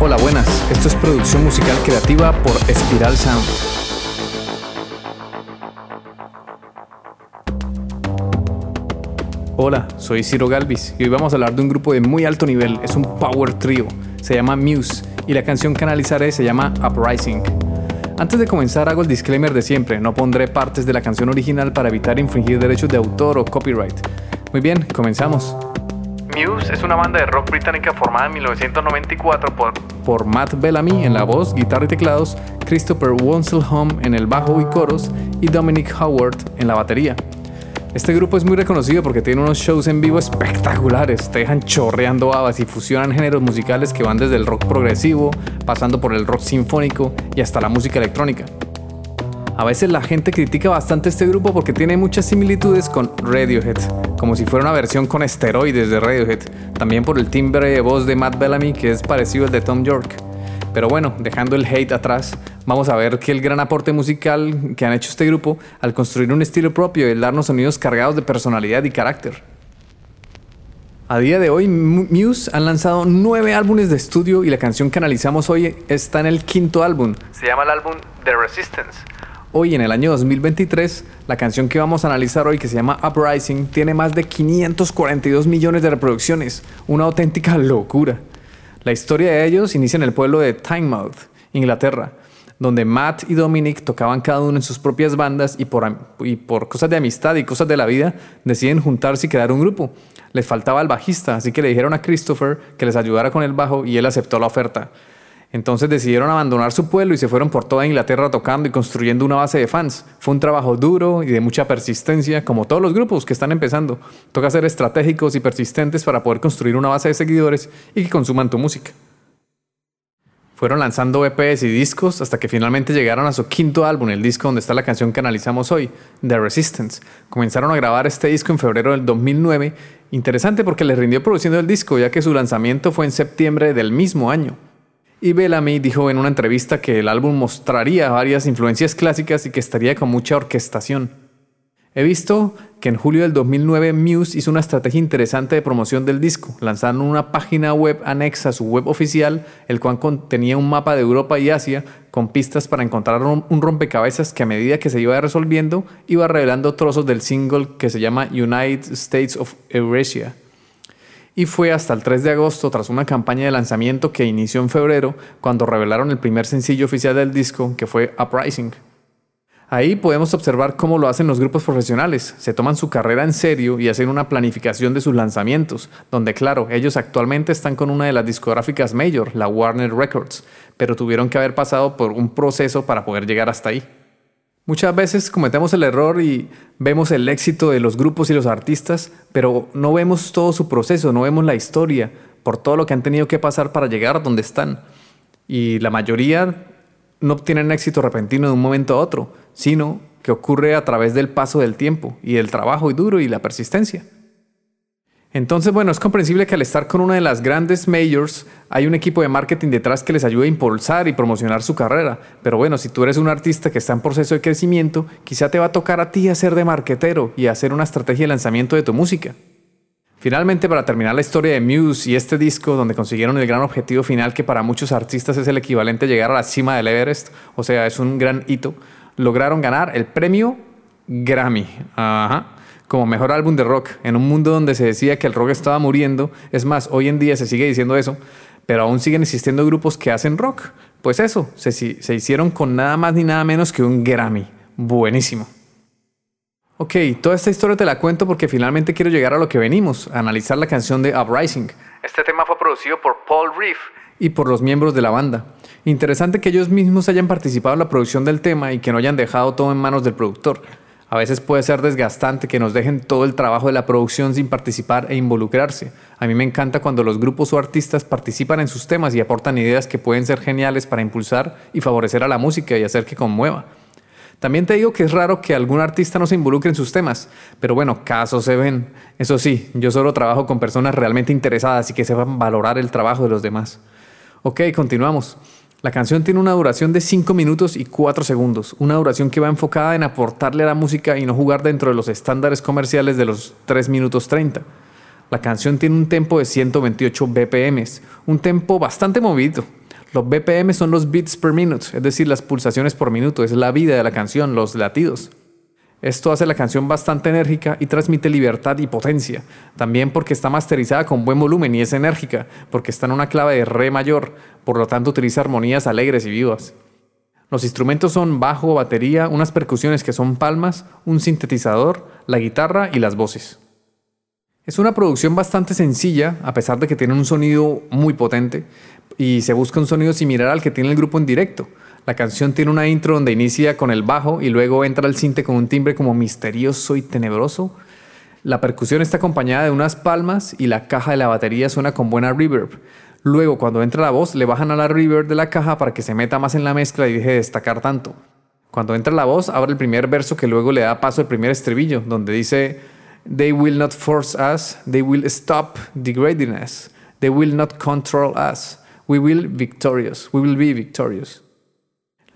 Hola, buenas. Esto es producción musical creativa por Espiral Sound. Hola, soy Ciro Galvis y hoy vamos a hablar de un grupo de muy alto nivel. Es un power trio. Se llama Muse y la canción que analizaré se llama Uprising. Antes de comenzar hago el disclaimer de siempre, no pondré partes de la canción original para evitar infringir derechos de autor o copyright. Muy bien, comenzamos. Muse es una banda de rock británica formada en 1994 por, por Matt Bellamy en la voz, guitarra y teclados, Christopher Wanselholm en el bajo y coros y Dominic Howard en la batería. Este grupo es muy reconocido porque tiene unos shows en vivo espectaculares, te dejan chorreando habas y fusionan géneros musicales que van desde el rock progresivo, pasando por el rock sinfónico y hasta la música electrónica. A veces la gente critica bastante este grupo porque tiene muchas similitudes con Radiohead, como si fuera una versión con esteroides de Radiohead, también por el timbre de voz de Matt Bellamy que es parecido al de Tom York. Pero bueno, dejando el hate atrás, vamos a ver que el gran aporte musical que han hecho este grupo al construir un estilo propio y darnos sonidos cargados de personalidad y carácter. A día de hoy, Muse han lanzado nueve álbumes de estudio y la canción que analizamos hoy está en el quinto álbum. Se llama el álbum The Resistance Hoy en el año 2023, la canción que vamos a analizar hoy que se llama Uprising tiene más de 542 millones de reproducciones, una auténtica locura. La historia de ellos inicia en el pueblo de Tynemouth, Inglaterra, donde Matt y Dominic tocaban cada uno en sus propias bandas y por, y por cosas de amistad y cosas de la vida deciden juntarse y crear un grupo. Les faltaba el bajista, así que le dijeron a Christopher que les ayudara con el bajo y él aceptó la oferta. Entonces decidieron abandonar su pueblo y se fueron por toda Inglaterra tocando y construyendo una base de fans. Fue un trabajo duro y de mucha persistencia, como todos los grupos que están empezando. Toca ser estratégicos y persistentes para poder construir una base de seguidores y que consuman tu música. Fueron lanzando EPs y discos hasta que finalmente llegaron a su quinto álbum, el disco donde está la canción que analizamos hoy, The Resistance. Comenzaron a grabar este disco en febrero del 2009. Interesante porque les rindió produciendo el disco, ya que su lanzamiento fue en septiembre del mismo año. Y Bellamy dijo en una entrevista que el álbum mostraría varias influencias clásicas y que estaría con mucha orquestación. He visto que en julio del 2009 Muse hizo una estrategia interesante de promoción del disco, lanzando una página web anexa a su web oficial, el cual contenía un mapa de Europa y Asia con pistas para encontrar un rompecabezas que a medida que se iba resolviendo iba revelando trozos del single que se llama United States of Eurasia y fue hasta el 3 de agosto, tras una campaña de lanzamiento que inició en febrero, cuando revelaron el primer sencillo oficial del disco, que fue Uprising. Ahí podemos observar cómo lo hacen los grupos profesionales, se toman su carrera en serio y hacen una planificación de sus lanzamientos, donde claro, ellos actualmente están con una de las discográficas mayor, la Warner Records, pero tuvieron que haber pasado por un proceso para poder llegar hasta ahí. Muchas veces cometemos el error y vemos el éxito de los grupos y los artistas, pero no vemos todo su proceso, no vemos la historia, por todo lo que han tenido que pasar para llegar donde están. Y la mayoría no obtienen éxito repentino de un momento a otro, sino que ocurre a través del paso del tiempo y del trabajo y duro y la persistencia. Entonces, bueno, es comprensible que al estar con una de las grandes majors hay un equipo de marketing detrás que les ayude a impulsar y promocionar su carrera. Pero bueno, si tú eres un artista que está en proceso de crecimiento, quizá te va a tocar a ti hacer de marketero y hacer una estrategia de lanzamiento de tu música. Finalmente, para terminar la historia de Muse y este disco, donde consiguieron el gran objetivo final que para muchos artistas es el equivalente a llegar a la cima del Everest, o sea, es un gran hito, lograron ganar el premio Grammy. Ajá como mejor álbum de rock en un mundo donde se decía que el rock estaba muriendo. Es más, hoy en día se sigue diciendo eso, pero aún siguen existiendo grupos que hacen rock. Pues eso, se, se hicieron con nada más ni nada menos que un Grammy. Buenísimo. Ok, toda esta historia te la cuento porque finalmente quiero llegar a lo que venimos, a analizar la canción de Uprising. Este tema fue producido por Paul Reef y por los miembros de la banda. Interesante que ellos mismos hayan participado en la producción del tema y que no hayan dejado todo en manos del productor. A veces puede ser desgastante que nos dejen todo el trabajo de la producción sin participar e involucrarse. A mí me encanta cuando los grupos o artistas participan en sus temas y aportan ideas que pueden ser geniales para impulsar y favorecer a la música y hacer que conmueva. También te digo que es raro que algún artista no se involucre en sus temas, pero bueno, casos se ven. Eso sí, yo solo trabajo con personas realmente interesadas y que sepan valorar el trabajo de los demás. Ok, continuamos. La canción tiene una duración de 5 minutos y 4 segundos, una duración que va enfocada en aportarle a la música y no jugar dentro de los estándares comerciales de los 3 minutos 30. La canción tiene un tempo de 128 BPM, un tempo bastante movido. Los BPM son los beats per minute, es decir, las pulsaciones por minuto, es la vida de la canción, los latidos. Esto hace la canción bastante enérgica y transmite libertad y potencia. También porque está masterizada con buen volumen y es enérgica, porque está en una clave de re mayor, por lo tanto utiliza armonías alegres y vivas. Los instrumentos son bajo, batería, unas percusiones que son palmas, un sintetizador, la guitarra y las voces. Es una producción bastante sencilla, a pesar de que tiene un sonido muy potente, y se busca un sonido similar al que tiene el grupo en directo. La canción tiene una intro donde inicia con el bajo y luego entra el cinte con un timbre como misterioso y tenebroso. La percusión está acompañada de unas palmas y la caja de la batería suena con buena reverb. Luego, cuando entra la voz, le bajan a la reverb de la caja para que se meta más en la mezcla y deje de destacar tanto. Cuando entra la voz, abre el primer verso que luego le da paso al primer estribillo, donde dice They will not force us, they will stop degrading us, they will not control us, we will victorious, we will be victorious.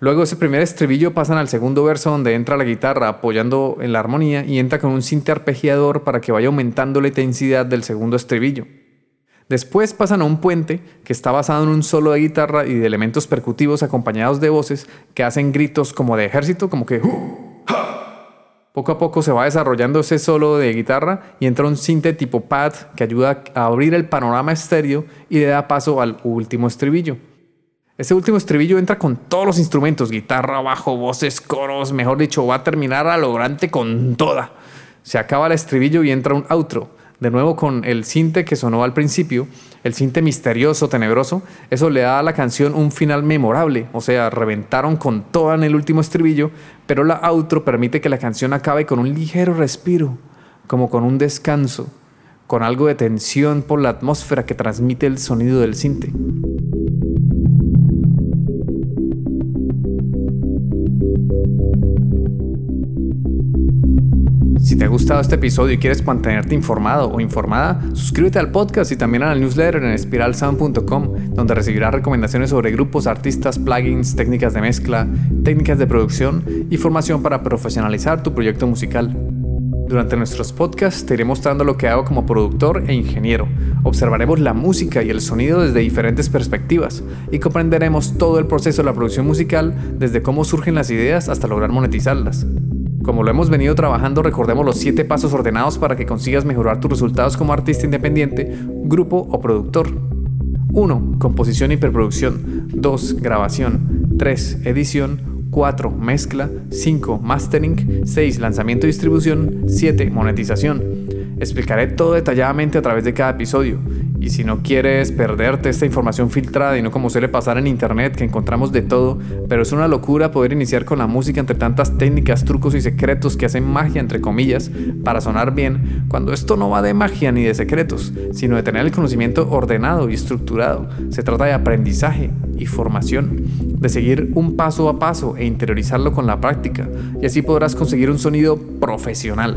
Luego ese primer estribillo pasan al segundo verso donde entra la guitarra apoyando en la armonía y entra con un cinte arpegiador para que vaya aumentando la intensidad del segundo estribillo. Después pasan a un puente que está basado en un solo de guitarra y de elementos percutivos acompañados de voces que hacen gritos como de ejército, como que poco a poco se va desarrollando ese solo de guitarra y entra un sinte tipo pad que ayuda a abrir el panorama estéreo y le da paso al último estribillo. Ese último estribillo entra con todos los instrumentos, guitarra, bajo, voces, coros, mejor dicho, va a terminar a logrante con toda. Se acaba el estribillo y entra un outro de nuevo con el cinte que sonó al principio, el cinte misterioso, tenebroso, eso le da a la canción un final memorable, o sea, reventaron con toda en el último estribillo, pero la outro permite que la canción acabe con un ligero respiro, como con un descanso, con algo de tensión por la atmósfera que transmite el sonido del cinte. Si te ha gustado este episodio y quieres mantenerte informado o informada, suscríbete al podcast y también al newsletter en espiralsound.com, donde recibirás recomendaciones sobre grupos, artistas, plugins, técnicas de mezcla, técnicas de producción y formación para profesionalizar tu proyecto musical. Durante nuestros podcasts te iré mostrando lo que hago como productor e ingeniero. Observaremos la música y el sonido desde diferentes perspectivas y comprenderemos todo el proceso de la producción musical desde cómo surgen las ideas hasta lograr monetizarlas. Como lo hemos venido trabajando, recordemos los 7 pasos ordenados para que consigas mejorar tus resultados como artista independiente, grupo o productor. 1. Composición y preproducción. 2. Grabación. 3. Edición. 4. Mezcla. 5. Mastering. 6. Lanzamiento y distribución. 7. Monetización. Explicaré todo detalladamente a través de cada episodio. Y si no quieres perderte esta información filtrada y no como suele pasar en internet que encontramos de todo, pero es una locura poder iniciar con la música entre tantas técnicas, trucos y secretos que hacen magia entre comillas para sonar bien, cuando esto no va de magia ni de secretos, sino de tener el conocimiento ordenado y estructurado. Se trata de aprendizaje y formación, de seguir un paso a paso e interiorizarlo con la práctica, y así podrás conseguir un sonido profesional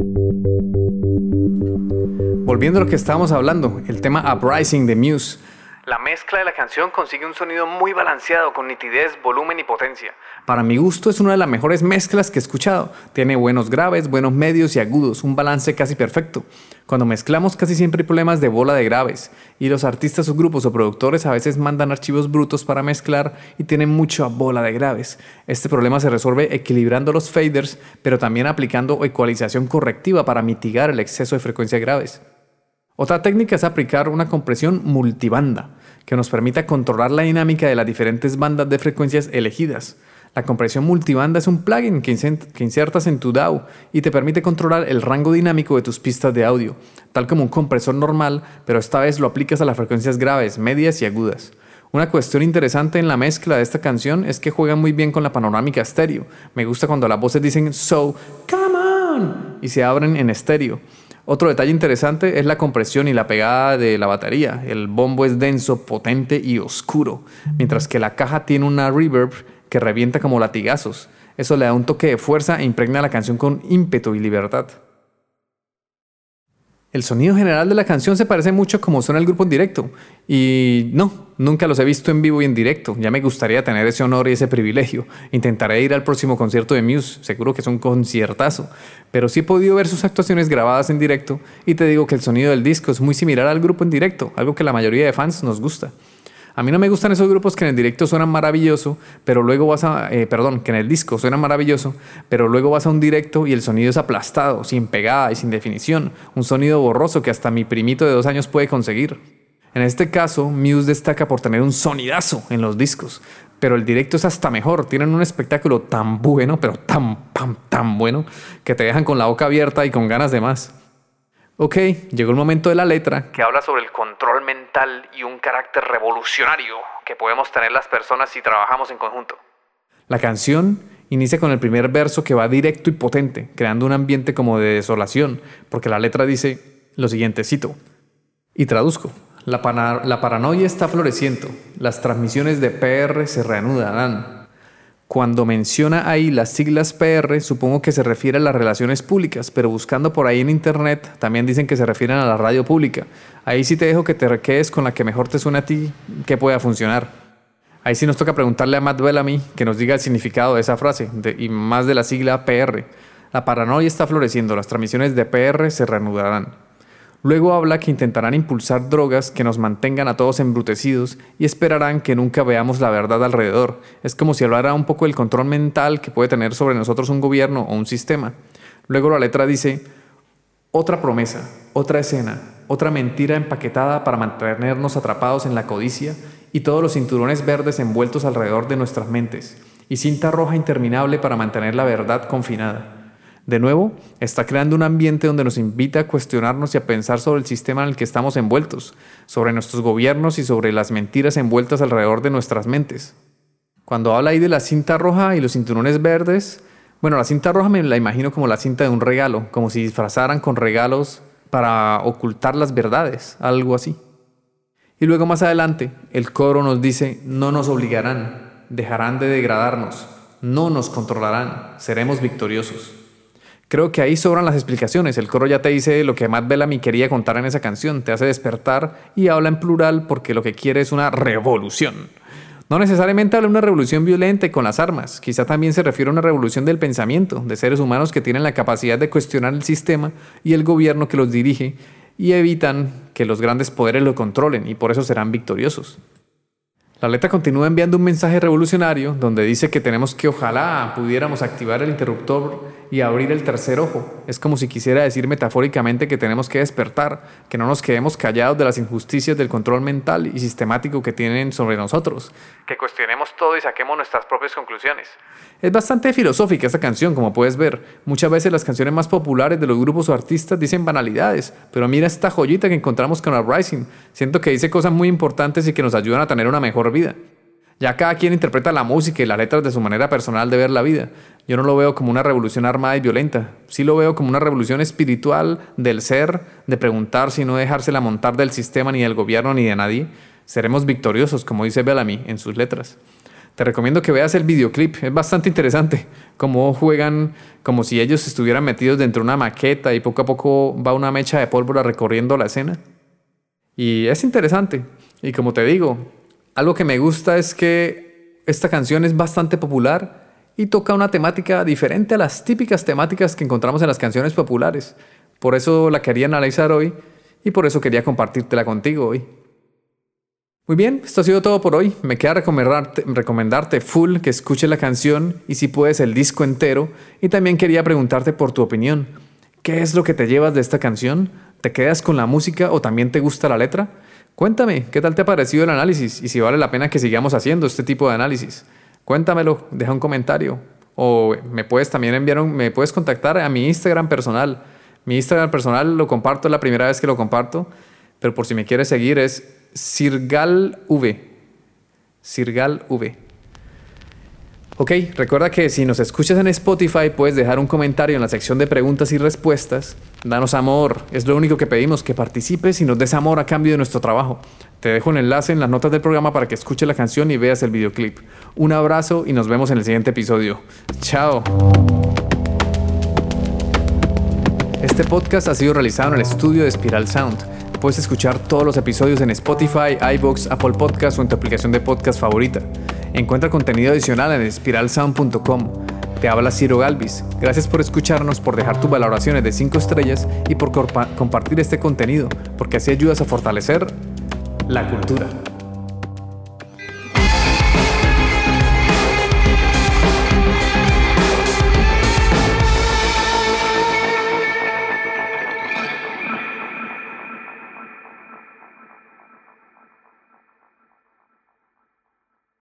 Volviendo a lo que estábamos hablando, el tema Uprising de Muse. La mezcla de la canción consigue un sonido muy balanceado con nitidez, volumen y potencia. Para mi gusto es una de las mejores mezclas que he escuchado. Tiene buenos graves, buenos medios y agudos, un balance casi perfecto. Cuando mezclamos casi siempre hay problemas de bola de graves y los artistas o grupos o productores a veces mandan archivos brutos para mezclar y tienen mucha bola de graves. Este problema se resuelve equilibrando los faders, pero también aplicando ecualización correctiva para mitigar el exceso de frecuencia graves. Otra técnica es aplicar una compresión multibanda, que nos permita controlar la dinámica de las diferentes bandas de frecuencias elegidas. La compresión multibanda es un plugin que, insertas en tu DAW y te permite controlar el rango dinámico de tus pistas de audio, tal como un compresor normal, pero esta vez lo aplicas a las frecuencias graves, medias y agudas. Una cuestión interesante en la mezcla de esta canción es que juega muy bien con la panorámica estéreo. Me gusta cuando las voces dicen so, come on, y se abren en estéreo. Otro detalle interesante es la compresión y la pegada de la batería. El bombo es denso, potente y oscuro, mientras que la caja tiene una reverb que revienta como latigazos. Eso le da un toque de fuerza e impregna la canción con ímpetu y libertad. El sonido general de la canción se parece mucho como suena el grupo en directo. Y no, nunca los he visto en vivo y en directo. Ya me gustaría tener ese honor y ese privilegio. Intentaré ir al próximo concierto de Muse, seguro que es un conciertazo. Pero sí he podido ver sus actuaciones grabadas en directo y te digo que el sonido del disco es muy similar al grupo en directo, algo que la mayoría de fans nos gusta. A mí no me gustan esos grupos que en el directo suenan maravilloso, pero luego vas a, eh, perdón, que en el disco suenan maravilloso, pero luego vas a un directo y el sonido es aplastado, sin pegada y sin definición, un sonido borroso que hasta mi primito de dos años puede conseguir. En este caso, Muse destaca por tener un sonidazo en los discos, pero el directo es hasta mejor, tienen un espectáculo tan bueno, pero tan, tan, tan bueno, que te dejan con la boca abierta y con ganas de más. Ok, llegó el momento de la letra que habla sobre el control mental y un carácter revolucionario que podemos tener las personas si trabajamos en conjunto. La canción inicia con el primer verso que va directo y potente, creando un ambiente como de desolación, porque la letra dice lo siguiente, cito, y traduzco, la, la paranoia está floreciendo, las transmisiones de PR se reanudarán, cuando menciona ahí las siglas PR, supongo que se refiere a las relaciones públicas, pero buscando por ahí en internet también dicen que se refieren a la radio pública. Ahí sí te dejo que te quedes con la que mejor te suena a ti que pueda funcionar. Ahí sí nos toca preguntarle a Matt Bellamy que nos diga el significado de esa frase y más de la sigla PR. La paranoia está floreciendo, las transmisiones de PR se reanudarán. Luego habla que intentarán impulsar drogas que nos mantengan a todos embrutecidos y esperarán que nunca veamos la verdad alrededor. Es como si hablara un poco del control mental que puede tener sobre nosotros un gobierno o un sistema. Luego la letra dice, otra promesa, otra escena, otra mentira empaquetada para mantenernos atrapados en la codicia y todos los cinturones verdes envueltos alrededor de nuestras mentes, y cinta roja interminable para mantener la verdad confinada. De nuevo, está creando un ambiente donde nos invita a cuestionarnos y a pensar sobre el sistema en el que estamos envueltos, sobre nuestros gobiernos y sobre las mentiras envueltas alrededor de nuestras mentes. Cuando habla ahí de la cinta roja y los cinturones verdes, bueno, la cinta roja me la imagino como la cinta de un regalo, como si disfrazaran con regalos para ocultar las verdades, algo así. Y luego más adelante, el coro nos dice, no nos obligarán, dejarán de degradarnos, no nos controlarán, seremos victoriosos. Creo que ahí sobran las explicaciones. El coro ya te dice lo que Matt Bellamy quería contar en esa canción. Te hace despertar y habla en plural porque lo que quiere es una revolución. No necesariamente habla de una revolución violenta con las armas. Quizá también se refiere a una revolución del pensamiento, de seres humanos que tienen la capacidad de cuestionar el sistema y el gobierno que los dirige y evitan que los grandes poderes lo controlen y por eso serán victoriosos. La letra continúa enviando un mensaje revolucionario donde dice que tenemos que ojalá pudiéramos activar el interruptor y abrir el tercer ojo. Es como si quisiera decir metafóricamente que tenemos que despertar, que no nos quedemos callados de las injusticias del control mental y sistemático que tienen sobre nosotros. Que cuestionemos todo y saquemos nuestras propias conclusiones. Es bastante filosófica esta canción, como puedes ver. Muchas veces las canciones más populares de los grupos o artistas dicen banalidades, pero mira esta joyita que encontramos con Uprising. Siento que dice cosas muy importantes y que nos ayudan a tener una mejor vida. Ya cada quien interpreta la música y las letras de su manera personal de ver la vida. Yo no lo veo como una revolución armada y violenta. Sí lo veo como una revolución espiritual del ser, de preguntar si no dejársela montar del sistema ni del gobierno ni de nadie. Seremos victoriosos, como dice Bellamy en sus letras. Te recomiendo que veas el videoclip, es bastante interesante. Cómo juegan como si ellos estuvieran metidos dentro de una maqueta y poco a poco va una mecha de pólvora recorriendo la escena. Y es interesante. Y como te digo, algo que me gusta es que esta canción es bastante popular y toca una temática diferente a las típicas temáticas que encontramos en las canciones populares. Por eso la quería analizar hoy y por eso quería compartírtela contigo hoy. Muy bien, esto ha sido todo por hoy. Me queda recomendarte, full que escuches la canción y si puedes el disco entero. Y también quería preguntarte por tu opinión. ¿Qué es lo que te llevas de esta canción? ¿Te quedas con la música o también te gusta la letra? Cuéntame, ¿qué tal te ha parecido el análisis y si vale la pena que sigamos haciendo este tipo de análisis? Cuéntamelo, deja un comentario o me puedes también enviar un, me puedes contactar a mi Instagram personal. Mi Instagram personal lo comparto, es la primera vez que lo comparto, pero por si me quieres seguir es Sirgal V. Ok, recuerda que si nos escuchas en Spotify puedes dejar un comentario en la sección de preguntas y respuestas. Danos amor, es lo único que pedimos, que participes y nos des amor a cambio de nuestro trabajo. Te dejo un enlace en las notas del programa para que escuches la canción y veas el videoclip. Un abrazo y nos vemos en el siguiente episodio. Chao. Este podcast ha sido realizado en el estudio de Spiral Sound. Puedes escuchar todos los episodios en Spotify, iBox, Apple Podcasts o en tu aplicación de podcast favorita. Encuentra contenido adicional en espiralsound.com. Te habla Ciro Galvis. Gracias por escucharnos, por dejar tus valoraciones de 5 estrellas y por compartir este contenido, porque así ayudas a fortalecer la cultura.